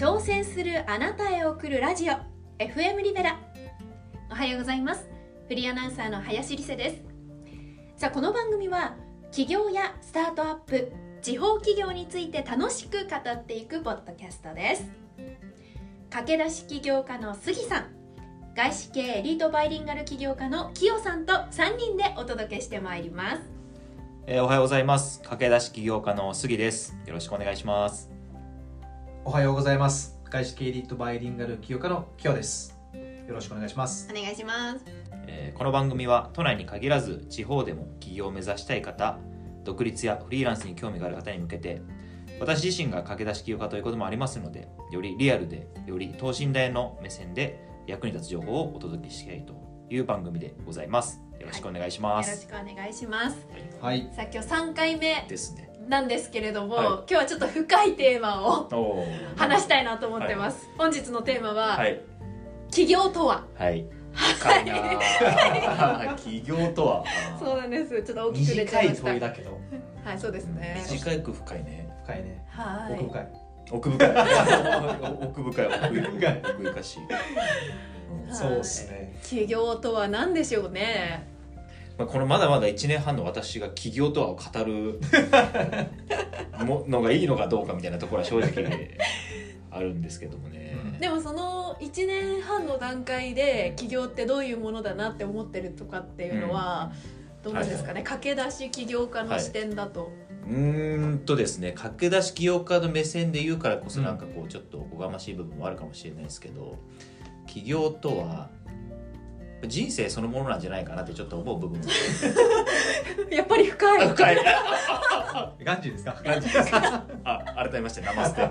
挑戦するあなたへ送るラジオ FM リベラおはようございますフリーアナウンサーの林理瀬ですさあこの番組は企業やスタートアップ地方企業について楽しく語っていくポッドキャストです駆け出し起業家の杉さん外資系エリートバイリンガル起業家のキヨさんと3人でお届けしてまいりますえーおはようございます。駆け出し起業家の杉です。よろしくお願いします。おはようございます。外資系エリートバイリンガル起業家のキヨです。よろしくお願いします。お願いしますえーこの番組は都内に限らず地方でも起業を目指したい方、独立やフリーランスに興味がある方に向けて、私自身が駆け出し起業家ということもありますので、よりリアルで、より等身大の目線で役に立つ情報をお届けしたいという番組でございます。よろしくお願いしまよろす。しくお願いしますはい。さあ今日3回目ですね。なんですけれども、はい今日はちょっと深いテーマをお話したいなと思ってます、本日のテーマは、はい。起業とは？はい。深いなぁ 起業とは？そうなんですちょっと大きく出ちゃ短いいました問いだけど、はいそうですね短く深いね。深いね。はい 奥深い。奥深い。奥深い。奥深い。奥深しい。はいそうですね。起業とは何でしょうね？まあ、このまだまだ1年半の私が起業とはを語る ものがいいのかどうかみたいなところは正直あるんですけどもね。でもその1年半の段階で起業ってどういうものだなって思ってるとかっていうのは、どうなんですかね、駆け出し起業家の視点だと、うーんとですね駆け出し起業家の目線で言うからこそなんかこうちょっとおこがましい部分もあるかもしれないですけど起業とは人生そのものなんじゃないかなってちょっと思う部分も やっぱり深い深い ガンジーですか？感じですあ改めましてナマステ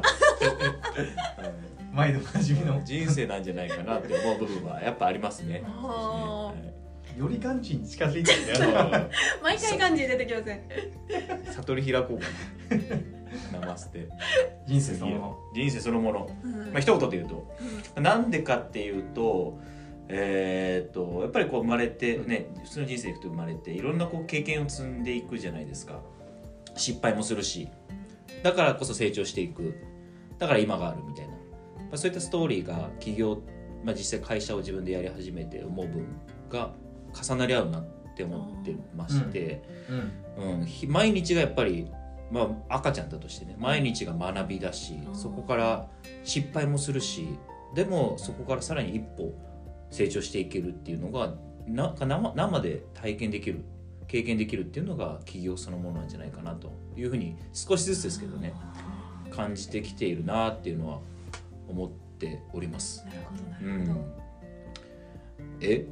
毎度おなじみの。人生なんじゃないかなって思う部分はやっぱありますね。あよりガンジーに近づいてるんだよ。はい毎回感じ出てきません悟り開こうかな。ナマステ。人生そのもの。人生そのもの。うんまあ一言で言うと、なんでかっていうと。えーっとやっぱりこう生まれてね普通の人生いくと生まれていろんなこう経験を積んでいくじゃないですか。失敗もするし。だからこそ成長していく。だから今があるみたいな、まあ、そういったストーリーが起業、まあ、実際会社を自分でやり始めて思う分が重なり合うなって思ってまして、うん。うん、ひ毎日がやっぱり、まあ、赤ちゃんだとしてね毎日が学びだし、うん。そこから失敗もするしでもそこからさらに一歩成長していけるっていうのがなんか生生で体験できる経験できるっていうのが起業そのものなんじゃないかなというふうに少しずつですけどね感じてきているなっていうのは思っております。なるほどうなるほど、ん、え？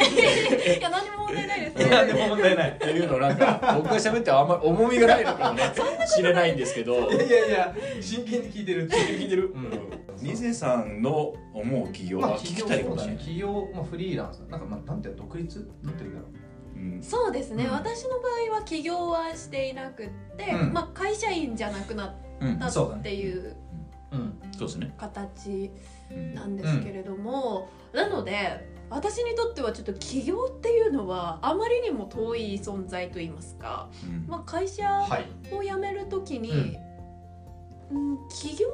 いや何も問題ないですね何でも問題ない。っていうのなんか 僕が喋ってあんまり重みがないのかもね知れないんですけどいやいやいや、真剣に聞いてる。聞いてるうん。リゼさんの思う起業は聞きたいかもしれない？企業、まあフリーランス、なんかまあなんていうの独立なんていうんだろう。うんそうですね、うん私の場合は起業はしていなくって、うんまあ、会社員じゃなくなっうんたっていううん。そうですね。形うんなんですけれども、なので私にとってはちょっと起業っていうのはあまりにも遠い存在といいますか、うん。まあ、会社はい。を辞める時に、うん。起業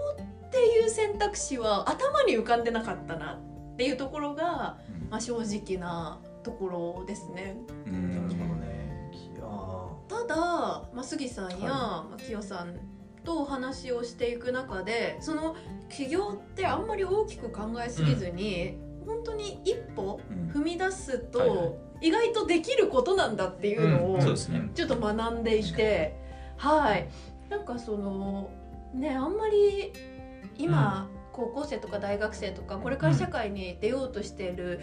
っていう選択肢は頭に浮かんでなかったなっていうところが、まあ、正直なところですね。うん。なるほどね。きあただ、まあ、杉さんや、はい。まあ、清さんとお話をしていく中でその起業ってあんまり大きく考えすぎずに、本当に一歩うん。踏み出すと、はいはい。意外とできることなんだっていうのを、ちょっと学んでいてはい。なんかそのねあんまり今、高校生とか大学生とかこれから社会に出ようとしている、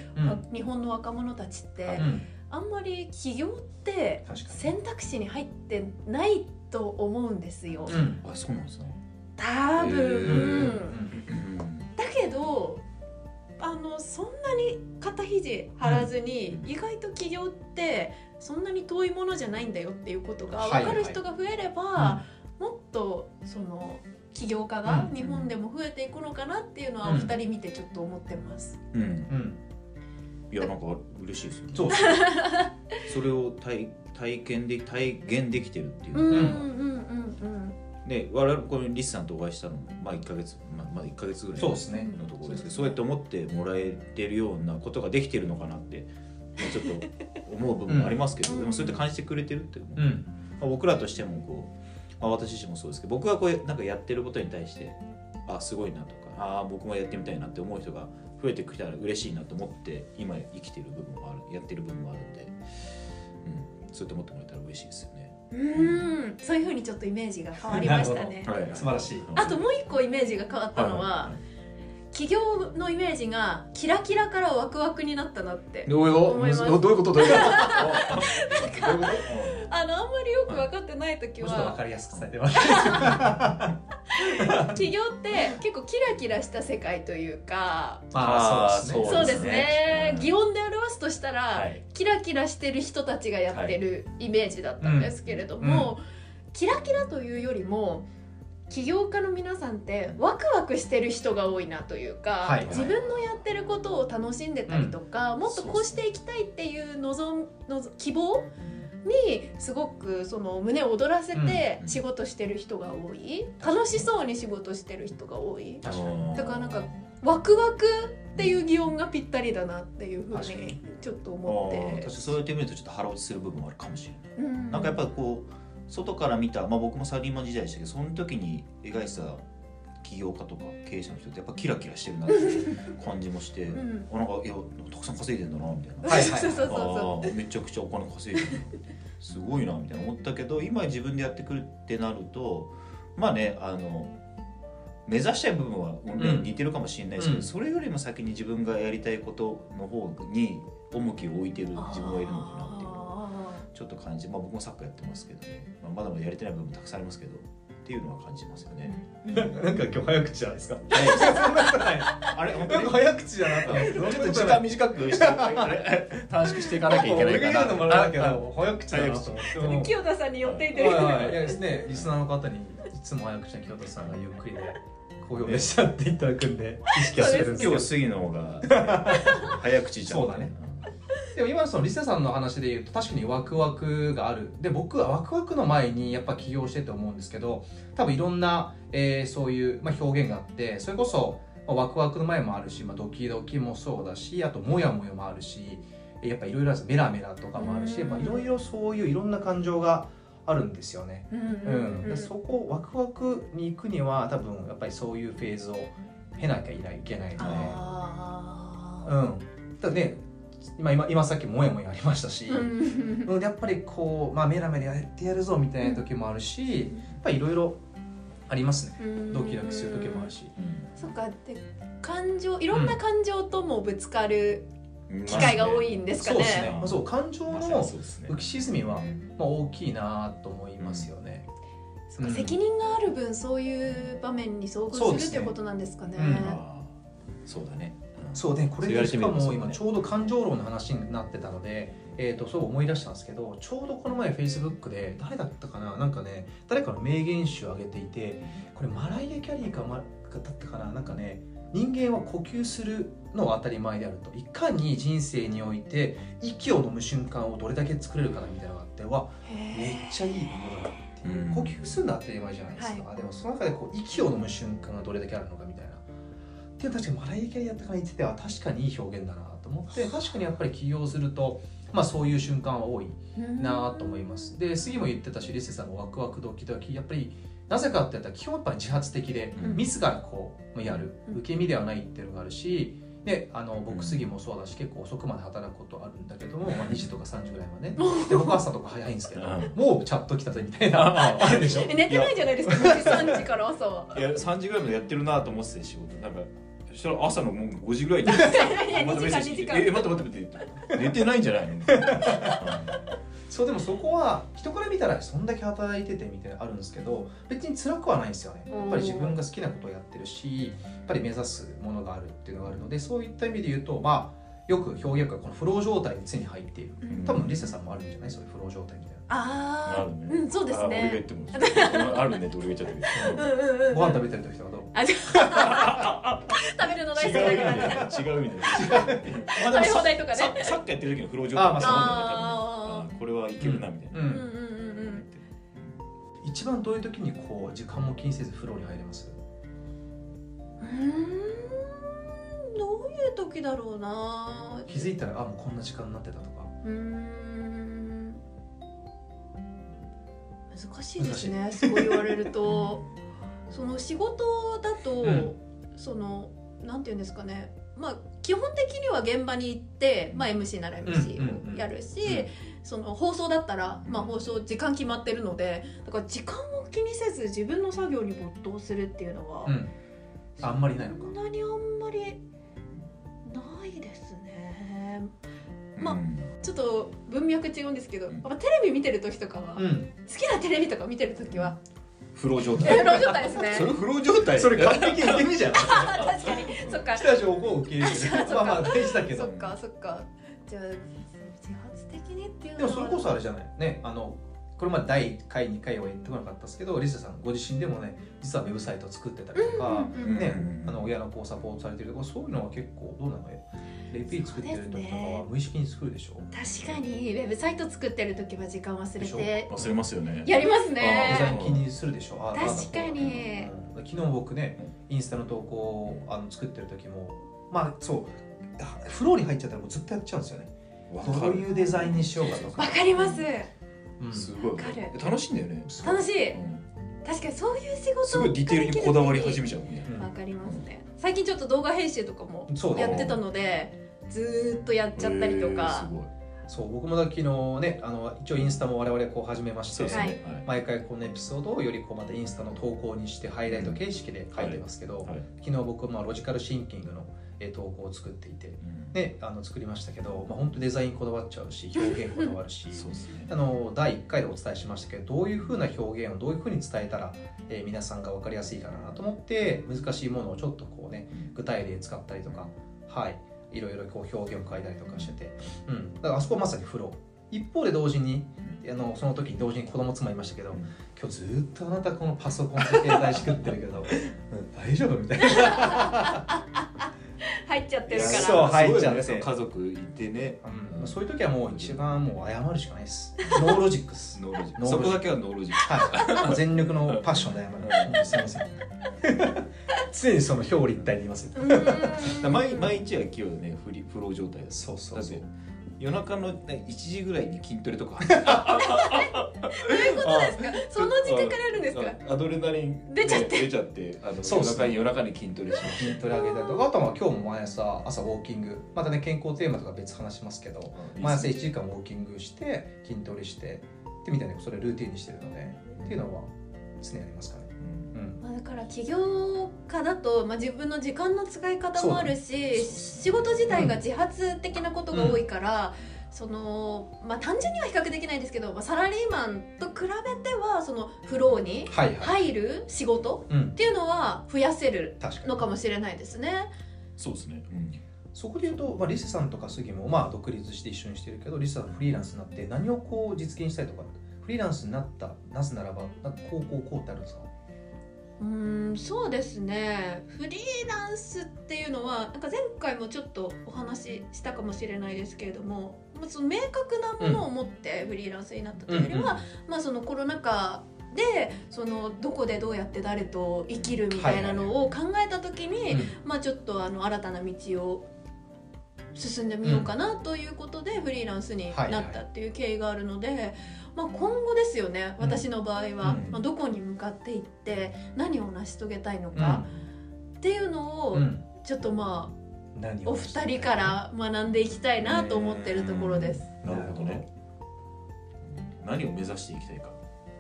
日本の若者たちって、うん。あんまり起業って選択肢に入ってないと思うんですよ。うん。あ、そうなんですね。多分、だけどあのそんなに肩肘張らずに、意外と起業ってそんなに遠いものじゃないんだよっていうことがはい分かる人が増えれば、もっとその起業家がうん日本でも増えていくのかなっていうのはおうん二人見てちょっと思ってます。うん。うん。いや、なんか嬉しいですよね。そう。それを体体験で体現できてるっていうのがうんうんうんうんね我々このリスさんとお会いしたのもまあ1か月まあまあ1か月ぐらいのところですけどそうやって思ってもらえてるようなことができてるのかなってまあちょっと思う部分もありますけど、うん。でもそうやって感じてくれてるっていううん。まあ、僕らとしてもこう、まあ、私自身もそうですけど僕がこうなんかやってることに対してあすごいなとかあ僕もやってみたいなって思う人が増えてきたら嬉しいなと思って今生きてる部分もあるやってる部分もあるんで、うん、そうやって思ってもらえたら嬉しいですよ。ね。うん。そういうふうにちょっとイメージが変わりましたね。はい素晴らしい。あともう一個イメージが変わったのは、企業のイメージがキラキラからワクワクになったなってどういう思います。どういうこと？どういうこと？どういうことあのあんまりよく分かってない時もうちょっと分はかりやすく伝えてます。企業って結構キラキラした世界というかまあそうですね。そうですね。うん擬音で表すとしたら、はい。キラキラしてる人たちがやってるイメージだったんですけれども、キラキラというよりも起業家の皆さんってワクワクしてる人が多いなというか、はい自分のやってることを楽しんでたりとか、もっとこうしていきたいっていう望む望希望にすごくその胸を躍らせてうん。仕事してる人が多い。楽しそうに仕事してる人が多い。だからなんかワクワクっていう擬音がぴったりだなっていうふうにちょっとあ思って。ー確かにそうやって見るとちょっと腹落ちする部分もあるかもしれない。うん。なんかやっぱこう外から見た、まあ、僕もサラリーマン時代でしたけどその時に描いてた起業家とか経営者の人ってやっぱキラキラしてるなっていう 感じもして、うん。あなんかいやたくさん稼いでんだなみたいな。はいはい。そうそうそうあそーめちゃくちゃお金稼いでるすごいなみたいな思ったけど今自分でやってくるってなるとまあねあの目指したい部分は、ねうん。似てるかもしれないですけど、うん。それよりも先に自分がやりたいことの方に重きを置いてるう自分がいるのかなちょっと感じ、まあ、僕もサッカーやってますけどね、まあ、まだまだやれてない部分もたくさんありますけどっていうのは感じますよね。ーなんか今日早口じゃないですか？あれ本当になんか早口じゃなかった。ちょっと時間短くして短縮していかなきゃいけないかな。俺が言うのもあれだけど早口だなと思って。うん清田さんに寄って。いていはい、いやですね、リスナーの方にいつも早口な清田さんがゆっくりで好評でしたっていただくんで意識はしてるんですけど。今日杉野が早口じゃん。そうだねでも今のそのリセさんの話で言うと確かにワクワクがある。で僕はワクワクの前にやっぱ起業してて思うんですけど多分いろんな、えーそういう、まあ、表現があってそれこそ、まあ、ワクワクの前もあるし、まあ、ドキドキもそうだしあとモヤモヤもあるしやっぱいろいろメラメラとかもあるしいろいろそういういろんな感情があるんですよね。うんそこワクワクに行くには多分やっぱりそういうフェーズを経なきゃいけないので。あうん、ただね今今今さっきもやもやありましたし、やっぱりこう、まあ、メラメラやってやるぞみたいな時もあるし、やっぱりいろいろありますね。うん。ドキドキする時もあるし、そっか。で感情いろんな感情ともぶつかるうん。機会が多いんですかね。そうですね、まあ、そう感情の浮き沈みは、まあ、大きいなと思いますよね、そっかうん責任がある分そういう場面に遭遇するっていうことなんですかね。うん。そうだね。そうねこれでしかも今ちょうど感情論の話になってたので、えー、とそう思い出したんですけどちょうどこの前フェイスブックで誰だったかな？なんかね誰かの名言集を上げていてこれマライア・キャリーか、ま、だったかな？なんかね人間は呼吸するのは当たり前であると。いかに人生において息を飲む瞬間をどれだけ作れるかなみたいなのがあってわめっちゃいいことだなっていう、うん。呼吸するのは当たり前じゃないですか、でもその中でこう息を飲む瞬間がどれだけあるのかみたいなっていう確かにマライア・キャリーやったから言ってては確かにいい表現だ。なと思って確かにやっぱり起業するとまあそういう瞬間は多いなと思います。で杉も言ってたしリセさんのワクワクドキドキ。やっぱりなぜかって言ったら基本やっぱり自発的でうん。自らこうやる。うん。受け身ではないっていうのがあるしであのうん。僕杉もそうだし結構遅くまで働くことあるんだけども、まあ、2時とか3時ぐらいまで。ね で僕は朝とか早いんですけどもうチャット来たぜみたいな。あるでしょ？え寝てないじゃないですか2時3時から朝は。いや3時ぐらいまでやってるなと思ってて仕事。なんかそしたら朝のもう5時ぐらいに。いや2時間またメッセージ。2時間え待って待って待って。寝てないんじゃないの？そうでもそこは人から見たらそんだけ働いててみたいなのあるんですけど別に辛くはないんですよね。やっぱり自分が好きなことをやってるしやっぱり目指すものがあるっていうのがあるのでそういった意味で言うとまあよく表現がこのフロー状態に常に入っている。うん。多分リセさんもあるんじゃない？そういうフロー状態みたいな。あああるね。うんそうですあ俺が言っねても。あるねって俺が言っちゃったけど。うん。ご飯食べてる時とかどう？あじゃあ食べるの大好きだ違う意から味で違う意味 で食べ放題とかねササッカーやってる時のフロー状態あこれはいけるなみたいな。うん。うん。うん一番どういう時にこう時間も気にせず風呂に入れます？うーんどういう時だろうな。気づいたらあもうこんな時間になってたとか。うーん。難しいですねそう言われるとその仕事だと、うん。そのなんていうんですかね。まあ基本的には現場に行って、まあ、MC なら MC をやるし、その放送だったら、まあ、放送時間決まってるのでだから時間を気にせず自分の作業に没頭するっていうのは、うん。あんまりないのか。そんなにあんまりないですね。まあうん。ちょっと文脈違うんですけど、うん。やっぱテレビ見てる時とかは、好うん。きなテレビとか見てる時は、フロー状え態ロ状態ですね。それフロー状態。それ完璧受け身じゃん。確かに。そっか。来た情報を受け入れ まあまあ大事だけど。そっかそっか。じゃあ自発的にっていうでのは。もそれこそあれじゃない。ねあのこれまで第1回2回は言ってこなかったですけどリセさんご自身でもね実はウェブサイトを作ってたりとか、うんうんうんねうん。あの親の子をサポートされてるとかそういうのは結構どうなの？レピー作ってる時とかは無意識に作るでしょ？確かにウェブサイト作ってる時は時間忘れでて忘れますよね。やりますデザねイン気にするでしょ？あ確かに。うん。昨日僕ねインスタの投稿をあの作ってる時もまあそうフローに入っちゃったらもうずっとやっちゃうんですよね。わどういうデザインにしようかとか。わかりますうん。すごい。わかる。楽しいんだよね。楽しい。うん。確かにそういう仕事すごいディテールにこだわり始めめちゃうね。うん。わかりますね。最近ちょっと動画編集とかもそうだね。やってたのでずーっとやっちゃったりとへーかすごい。そう僕もだ昨日ねあの一応インスタも我々こう始めましてそうですはい。ねはい。毎回このエピソードをよりこうまたインスタの投稿にしてハイライト形式で書いてますけど、はい。昨日僕まあロジカルシンキングのえー投稿を作っていて、うん。ね、あの作りましたけど、まあ、本当デザインこだわっちゃうし表現こだわるし ね。あの第1回でお伝えしましたけどどういうふうな表現をどういうふうに伝えたら、えー皆さんが分かりやすいかなと思って難しいものをちょっとこうね具体例使ったりとかはい。いろいろこう表現を変えたりとかしてて、うん、だからあそこはまさにフロー一方で同時にあのその時に同時に子供妻いましたけど、うん。今日ずっとあなたこのパソコンと携帯しくってるけど、うん大丈夫みたいな、入っちゃってるから。そう入っちゃって。ねその家族いてね。うん、そういう時はもう一番もう謝るしかないです。ノーロジックですノーロジッククそこだけはノーロジックはい、全力のパッションで謝る、うんすいません。常にその表裏一体で言います毎毎日は今日ね。フリフロー状態ですそうそうそう夜中のね1時ぐらいに筋トレとか。どういうことですか？その時間からやるんですか？アドレナリン出ちゃって。出ちゃってあのね夜中に夜中に筋トレしまし筋トレ上げたりとかあとは今日も毎朝朝ウォーキング。またね健康テーマとか別話しますけどた毎朝1時間ウォーキングして筋トレしてってみたいなそれルーティンにしてるのでっていうのは常にありますかねまあ、だから起業家だと、まあ、自分の時間の使い方もあるし、仕事自体が自発的なことが多いから、そのまあ、単純には比較できないですけど、まあ、サラリーマンと比べてはそのフローに入る仕事うん。っていうのは増やせる確かに。のかもしれないですね。そうですね。うん。そこで言うと、まあ、リセさんとか杉もまあ独立して一緒にしてるけどリセさんフリーランスになって何をこう実現したいとかフリーランスになったなぜならばなこうこうこうってあるんですか？うーんそうですね。フリーランスっていうのはなんか前回もちょっとお話ししたかもしれないですけれどもまあその明確なものを持ってフリーランスになったというよりは、まあ、そのコロナ禍でそのどこでどうやって誰と生きるみたいなのを考えた時に、まあ、ちょっとあの新たな道を進んでみようかなということでフリーランスになったっていう経緯があるので、まあ、今後ですよねうん私の場合は、うん。まあ、どこに向かっていって何を成し遂げたいのかっていうのをうん。ちょっあ何お二人から学んでいきたいなと思ってるところです。なるほどね。何を目指していきたいか。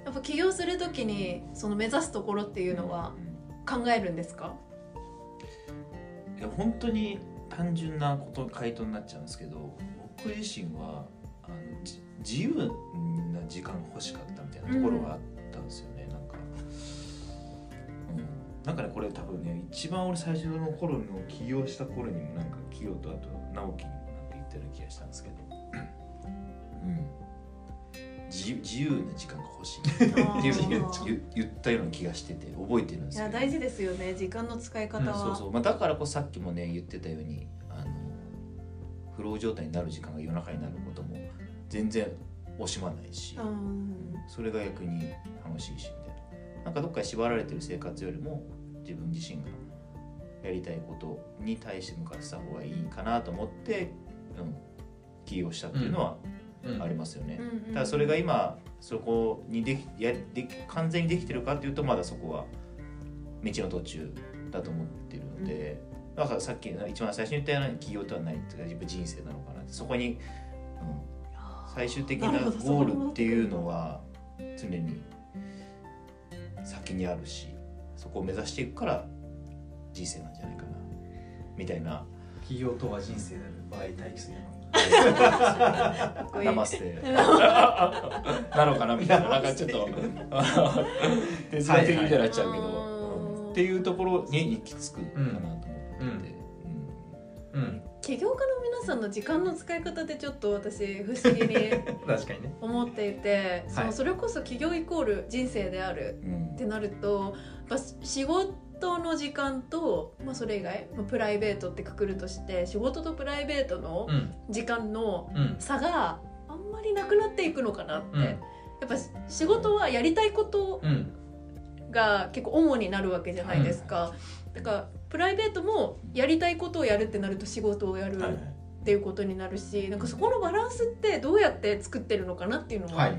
やっぱ起業する時にその目指すところっていうのは考えるんですか？いや本当に単純なこと回答になっちゃうんですけど僕自身は自由な時間が欲しかったみたいなところがあったんですよね、なんか、うん、なんかねこれ多分ね一番俺最初の頃の起業した頃にもなんか起業とあと直樹にもなんか言ったような気がしたんですけど、うん、自由自由な時間が欲しいっていう言う言言ったような気がしてて覚えてるんですけど。いや大事ですよね時間の使い方は、うんそうそう、まあ、だからこそさっきもね言ってたようにあのフロー状態になる時間が夜中になることも全然惜しまないし、うんそれが逆に楽しいしみたいな。んかどっかに縛られてる生活よりも自分自身がやりたいことに対して向かってた方がいいかなと思って、うん、起業したっていうのはうんありますよね。うん。うん。ただそれが今そこにできやでき完全にできてるかっていうとまだそこは道の途中だと思ってるので、だからさっき一番最初に言ったような企業ではないっていうか自分人生なのかなってそこに、うん、最終的なゴールっていうのは常に先にあるしそこを目指していくから人生なんじゃないかなみたいな。企業とは人生である場合待機するマステなのかなみたいな。なんかちょっと。哲学的みたいになっちゃうけど、はいはいうん。っていうところに行き着くかなと思ってて、うん起業家の皆さんの時間の使い方でちょっと私不思議に 確かにね。思っていて、そのそれこそ起業イコール人生であるうん。ってなるとやっぱ仕事の時間と、まあ、それ以外、まあ、プライベートってくくるとして仕事とプライベートのうん。時間のうん。差があんまりなくなっていくのかなって、うん。やっぱ仕事はやりたいことうん。が結構主になるわけじゃないですか、だからプライベートもやりたいことをやるってなると仕事をやるはいはい。っていうことになるしなんかそこのバランスってどうやって作ってるのかなっていうのははい。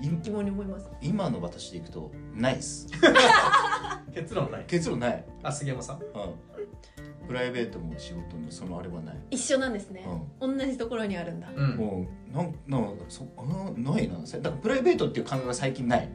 疑問に思います。今の私でいくとないっす。結論ない。結論ない、あ杉山さん。うん、プライベートも仕事もそのあれはない、一緒なんですね、同じところにあるんだ。うん。もうなんなんそあないな。だからプライベートっていう感覚が最近ない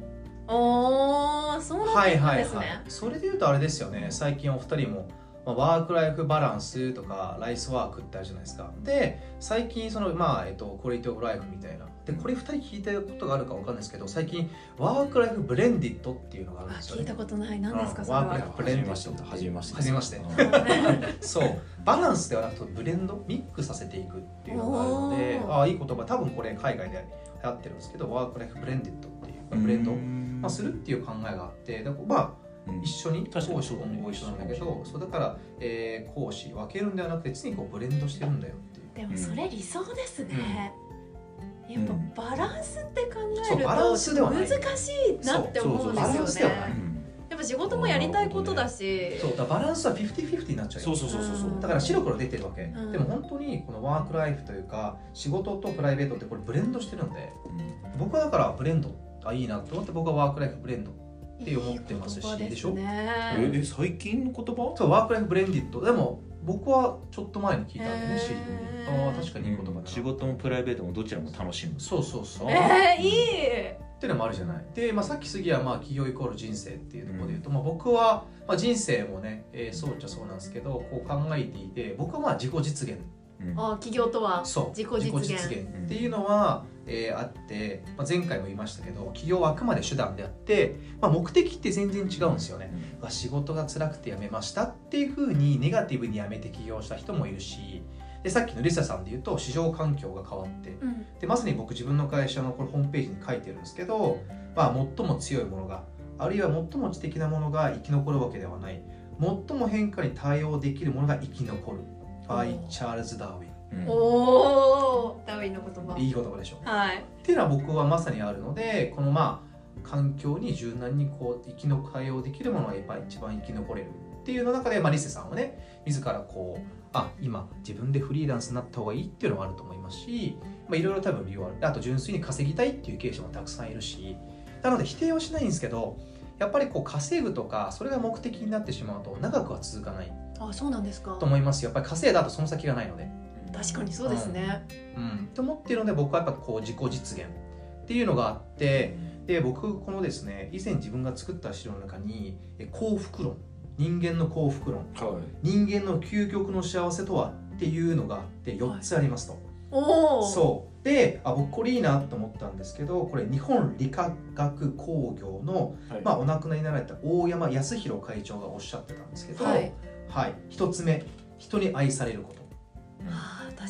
おーそうなっていくんはいはいですね。はい。それで言うとあれですよね。最近お二人も、まあ、ワークライフバランスとかライスワークってあるじゃないですか。で最近そのまあえっとクオリティオブライフみたいな。でこれ二人聞いたことがあるかわかんないですけど最近ワークライフブレンディットっていうのがあるんあですよね。聞いたことない。何ですかそれワークライは。フブレンディット初めまして初めまして。うん そう。バランスではなくてブレンドミックスさせていくっていうのがあるのでああいい言葉。多分これ海外で流行ってるんですけどワークライフブレンディットっていう。ブレンド、まあ、するっていう考えがあってだからまあうん。一緒に講師今後一緒なんだけどそうだから、えー講師分けるんではなくて常にこうブレンドしてるんだよっていう。でもそれ理想ですね。やっうん。ぱバランスって考えると難しいなって思うんですよね。やっぱ仕事もやりたいことだし。そうだバランスは50-50になっちゃうよ。そうそうそうそうだから白黒出てるわけ、ん。でも本当にこのワークライフというか仕事とプライベートってこれブレンドしてるんで。僕はだからブレンドあいいなと思って僕はワークライフブレンドって思ってますしですでしょ？ね。ええ最近の言葉？そうワークライフブレンディットでも僕はちょっと前に聞いたんでねへー。シーズン。にああ確かにいい言葉だな。仕事もプライベートもどちらも楽しむ。そうそうそう。えー、いい。っていうのもあるじゃない。で、まあ、さっき杉はまあ企業イコール人生っていうところで言うと、まあ、僕は、まあ、人生もね、えーそうっちゃそうなんですけどこう考えていて僕はまあ自己実現。うん。あ企業とはそう自己実現っていうのは、えーあって、まあ、前回も言いましたけど企業はあくまで手段であって、まあ、目的って全然違うんですよね、まあ仕事が辛くて辞めましたっていうふうにネガティブに辞めて起業した人もいるしでさっきのリサさんで言うと市場環境が変わってうん。でまさに僕自分の会社のこれホームページに書いてるんですけど、まあ、最も強いものがあるいは最も知的なものが生き残るわけではない。最も変化に対応できるものが生き残る。by おー。チャールズ・ダーウィうん。おおダーウィンの言葉。ンいい言葉でしょ。はい。っていうのは僕はまさにあるのでこのまあ環境に柔軟にこう生きの対応できるものがやっぱり一番生き残れるっていうの中で、まあ、リセさんはね自らこうあ今自分でフリーランスになった方がいいっていうのもあると思いますし、まあ、いろいろ多分理由はある。あと純粋に稼ぎたいっていう経営者もたくさんいるしなので否定はしないんですけどやっぱりこう稼ぐとかそれが目的になってしまうと長くは続かないあそうなんですか。と思いますよ。やっぱり稼いだ後その先がないので。確かにそうですね、うん、と思っているので僕はやっぱこう自己実現っていうのがあってで僕このですね以前自分が作った資料の中にえ幸福論人間の幸福論はい。人間の究極の幸せとはっていうのがあって4つありますと、おおそう。であ僕これいいなと思ったんですけどこれ日本理化学工業の、はい。まあ、お亡くなりになられた大山康弘会長がおっしゃってたんですけど、はい。はい、1つ目人に愛されること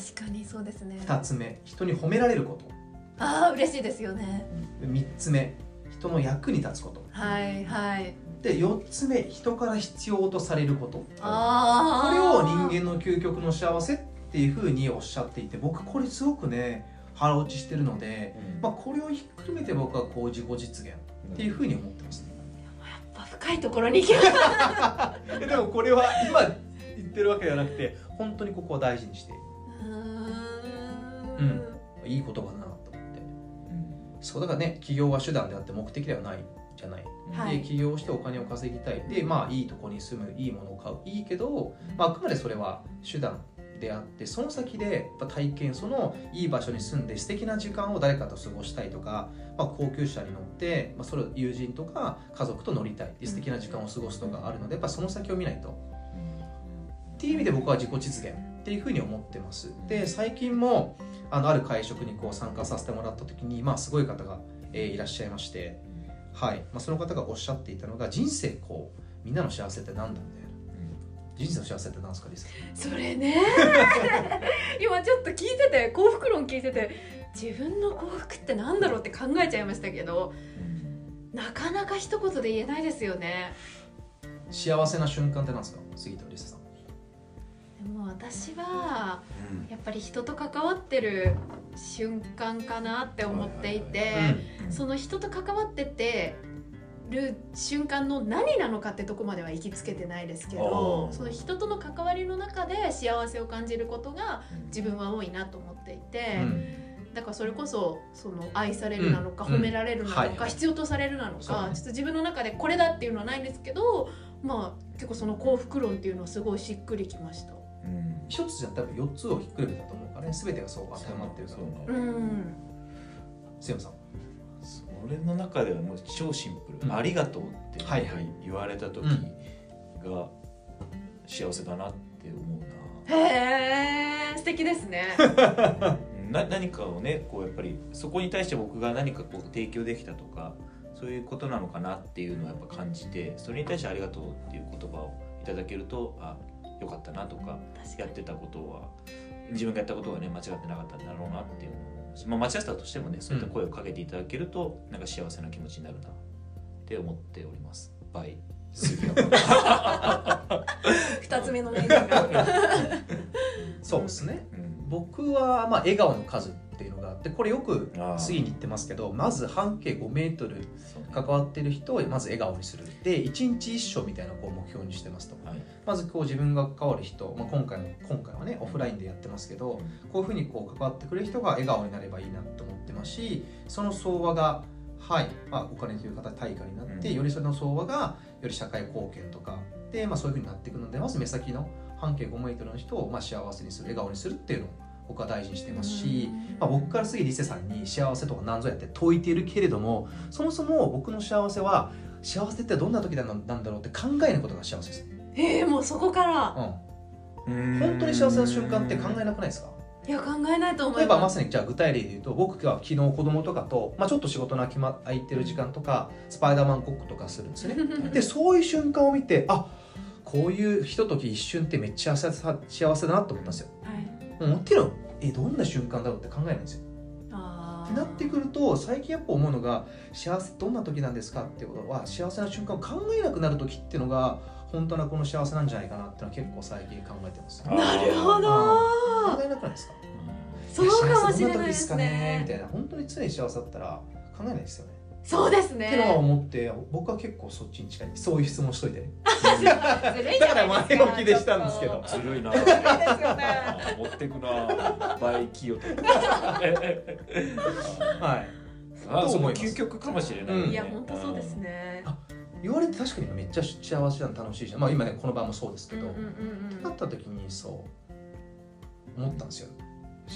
確かにそうですね。2つ目人に褒められること。ああ嬉しいですよね。3つ目人の役に立つこと。はいはい。で4つ目人から必要とされること。こああれを人間の究極の幸せっていうふうにおっしゃっていて僕これすごくね腹落ちしてるので、まあ、これをひっくるめて僕はこう自己実現っていうふうに思ってます。ねぱ深いところに行きました でもこれは今言ってるわけではなくて本当にここを大事にしているうーん。いい言葉だなと思って。うん。そうだからね起業は手段であって目的ではないじゃない、はい。で起業してお金を稼ぎたい。でまあいいとこに住むいいものを買う。いいけど、まあ、あくまでそれは手段であってその先でやっぱ体験そのいい場所に住んで素敵な時間を誰かと過ごしたいとか、まあ、高級車に乗って、まあ、それを友人とか家族と乗りたい。で素敵な時間を過ごすとかあるのでやっぱその先を見ないと。っていう意味で僕は自己実現っていうふうに思ってます。で最近もあのある会食にこう参加させてもらった時にまあすごい方が、えーいらっしゃいましてはい、まあ、その方がおっしゃっていたのが人生こうみんなの幸せって何だみたいな。人生の幸せって何ですかリサ。それね。今ちょっと聞いてて幸福論聞いてて自分の幸福ってなんだろうって考えちゃいましたけどなかなか一言で言えないですよね。幸せな瞬間って何ですか杉田リサさんでも私はうん。やっぱり人と関わってる瞬間かなって思っていて、うん。その人と関わっててる瞬間の何なのかってとこまでは行きつけてないですけどその人との関わりの中で幸せを感じることが自分は多いなと思っていて、うん。だからそれこそその愛されるなのか、うん。褒められるなのか、必要とされるなのか、ちょっと自分の中でこれだっていうのはないんですけどまあ結構その幸福論っていうのはすごいしっくりきました。うん一つじゃ多分4つをひっくるめたと思うからね。全てがそう当てはまってるから。そうね。うん。杉山さん。それの中ではもう超シンプル、うんありがとうってはいはい。言われた時が幸せだなって思うへえ素敵ですね。なな何かをねこうやっぱりそこに対して僕が何かこう提供できたとかそういうことなのかなっていうのをやっぱ感じてそれに対してありがとうっていう言葉をいただけるとあよかったなとかやってたことは自分がやったことがね間違ってなかったんだろうなっていうのを、まあ、間違ってたとしてもねそういった声をかけていただけると、なんか幸せな気持ちになるなって思っております。バイ。二つ目のメニューが。そうですね。うん。僕はまあ笑顔の数っていうのがあってこれよく次に言ってますけどまず半径5メートル関わってる人をまず笑顔にする。で一日一生みたいなこう目標にしてますと。はい。まずこう自分が関わる人、まあ、今回も今回はねオフラインでやってますけどこういうふうにこう関わってくれる人が笑顔になればいいなと思ってますしその相和がはい、まあ、お金という形対価になって、うん。よりその相和がより社会貢献とかで、まあ、そういうふうになっていくのでまず目先の半径5メートルの人をまあ幸せにする笑顔にするっていうのを僕は大事にしてますし、まあ、僕から次リセさんに幸せとは何ぞやって問いているけれどもそもそも僕の幸せは幸せってどんな時なんなんだろうって考えることが幸せです、ええもうそこから。うん、本当に幸せな瞬間って考えなくないですか？いや考えないと思例えばいま。さにじゃあ具体例で言うと僕が昨日子供とかと、まあ、ちょっと仕事の空き、ま、空いてる時間とかスパイダーマンごっことかするんですね。でそういう瞬間を見てあこういうひととき一瞬ってめっちゃ幸せさ幸せだなと思ったんですよ。はい。もちろ。んえどんな瞬間だろうって考えないんですよ。あってなってくると最近やっぱ思うのが幸せどんな時なんですか？っていうことは幸せな瞬間を考えなくなる時っていうのが本当なこの幸せなんじゃないかなっていうのは結構最近考えてます。あなるほど。考。えなくないですか？そうかもしれないで幸せどんな時ですね？みね。たいな。本当に常に幸せだったら考えないですよね。そうですってのはね。思って僕は結構そっちに近いそういう質問しといてね。だから前置きでしたんですけどずるいな。とずるいですよね。あ持ってくな。倍清と。はい。究極かもしれない、うんいや本当そうです。ね。言われて確かにめっちゃ幸せじゃん楽しいじゃん。まあ今ねこの場もそうですけど、うんうんうんうんなった時にそう思ったんですよ。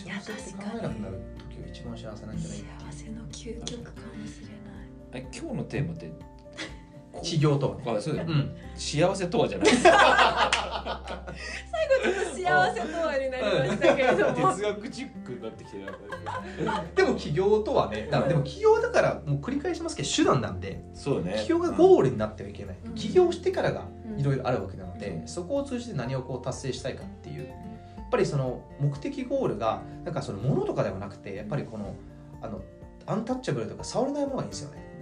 いや幸せって考確かにえなくなる時が一番幸せなんじゃない幸せの究極かもしれない。え今日のテーマって。起業とはね。あ、そうだよ。うん。幸せとはじゃない。幸せとはになりましたけれども。哲学チックになってきてる。でも起業とはね、だからでも起業だからもう繰り返しますけど手段なんで、そうね。起業がゴールになってはいけない。うん起業してからがうんいろいろあるわけなので、うんそこを通じて何をこう達成したいかっていうやっぱりその目的ゴールがなんかそのものとかではなくてやっぱりこのあのアンタッチャブルとか触れないものがいいんですよね、うん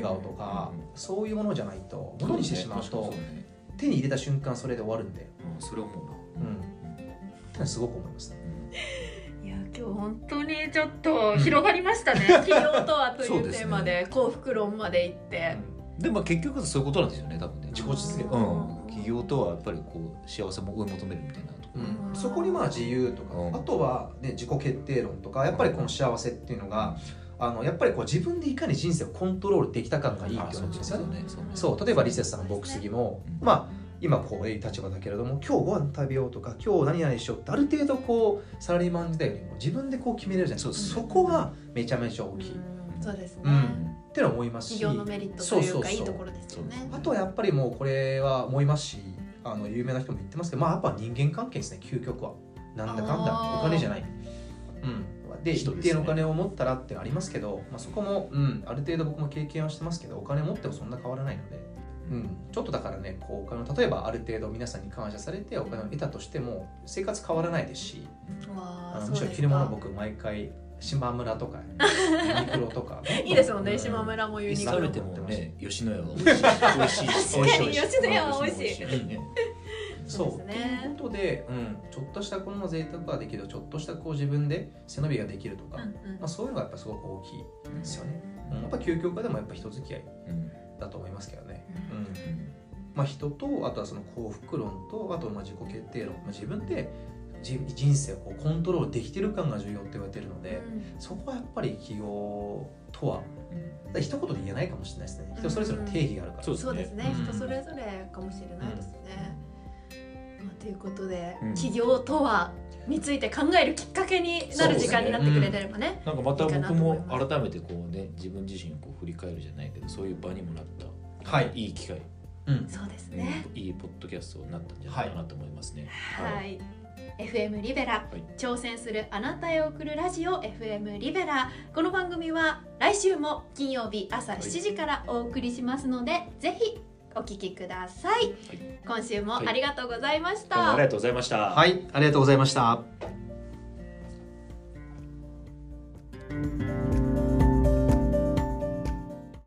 笑顔とか、うん。そういうものじゃないとものにしてしまうとそうね。手に入れた瞬間それで終わるんで、うんそれ思うな。うん、すごく思いますね。いや今日本当にちょっと広がりましたね。企業とはというテーマで幸福論まで行って。でも結局そういうことなんですよね多分ね。自己実現。うん。企業とはやっぱりこう幸せも追い求めるみたいなところ。うん。そこにまあ自由とか、うん。あとは、ね、自己決定論とかやっぱりこの幸せっていうのが、あのやっぱりこう自分でいかに人生をコントロールできたかがいいって思うんですよね。そう例えばリセスさんの僕杉も、うん。まあ今こういう立場だけれども今日ご飯食べようとか今日何々しようってある程度こうサラリーマン時代よりも自分でこう決めれるじゃないですか。そうそこがめちゃめちゃ大きい、っうんそうですね、うん。てのは思いますし。企業のメリットというかそうそうそういいところですよね。あとはやっぱりもうこれは思いますしあの有名な人も言ってますけどまあやっぱ人間関係ですね。究極は。なんだかんだ。お金じゃない、うん、で一定のお金を持ったらってありますけど、まあ、そこも、うん、ある程度僕も経験はしてますけどお金持ってもそんな変わらないので、うん、ちょっとだからねこうお金を例えばある程度皆さんに感謝されてお金を得たとしても生活変わらないですしわああのむしろ着るもの僕毎回島村とか ユニクロとか。いいですもんね、うん。島村もユニクロ食べてもね 吉野家は美味しい。美味しいです。確かしい吉野家は美味しいそう。そうですね。ということで、うん、ちょっとしたこの贅沢ができるちょっとしたこう自分で背伸びができるとか、うんうん。まあ、そういうのがやっぱすごく大きいですよね、うん、やっぱ究極化でもやっぱ人付き合いうん。だと思いますけどね、ううん。んまあ、人とあとはその幸福論とあとまあ自己決定論、まあ、自分でじ人生をこうコントロールできてる感が重要って言われてるので、そこはやっぱり企業とはだから一言で言えないかもしれないですね。人それぞれの定義があるから、そうそうですね、うん。人それぞれかもしれないですね。まあ、ということで、うん。起業とはについて考えるきっかけになる時間になってくれてればね。なんかまた僕も改めてこうね自分自身をこう振り返るじゃないけどそういう場にもなったはい。いい機会。うん。そうですね。いいポッドキャストになったんじゃないかなと思いますね。はい。FM リベラ、はい。挑戦するあなたへ送るラジオ FM リベラ。この番組は来週も金曜日朝7時からお送りしますので、ぜひお聞きください、今週もありがとうございました、どうもありがとうございました。はい。ありがとうございました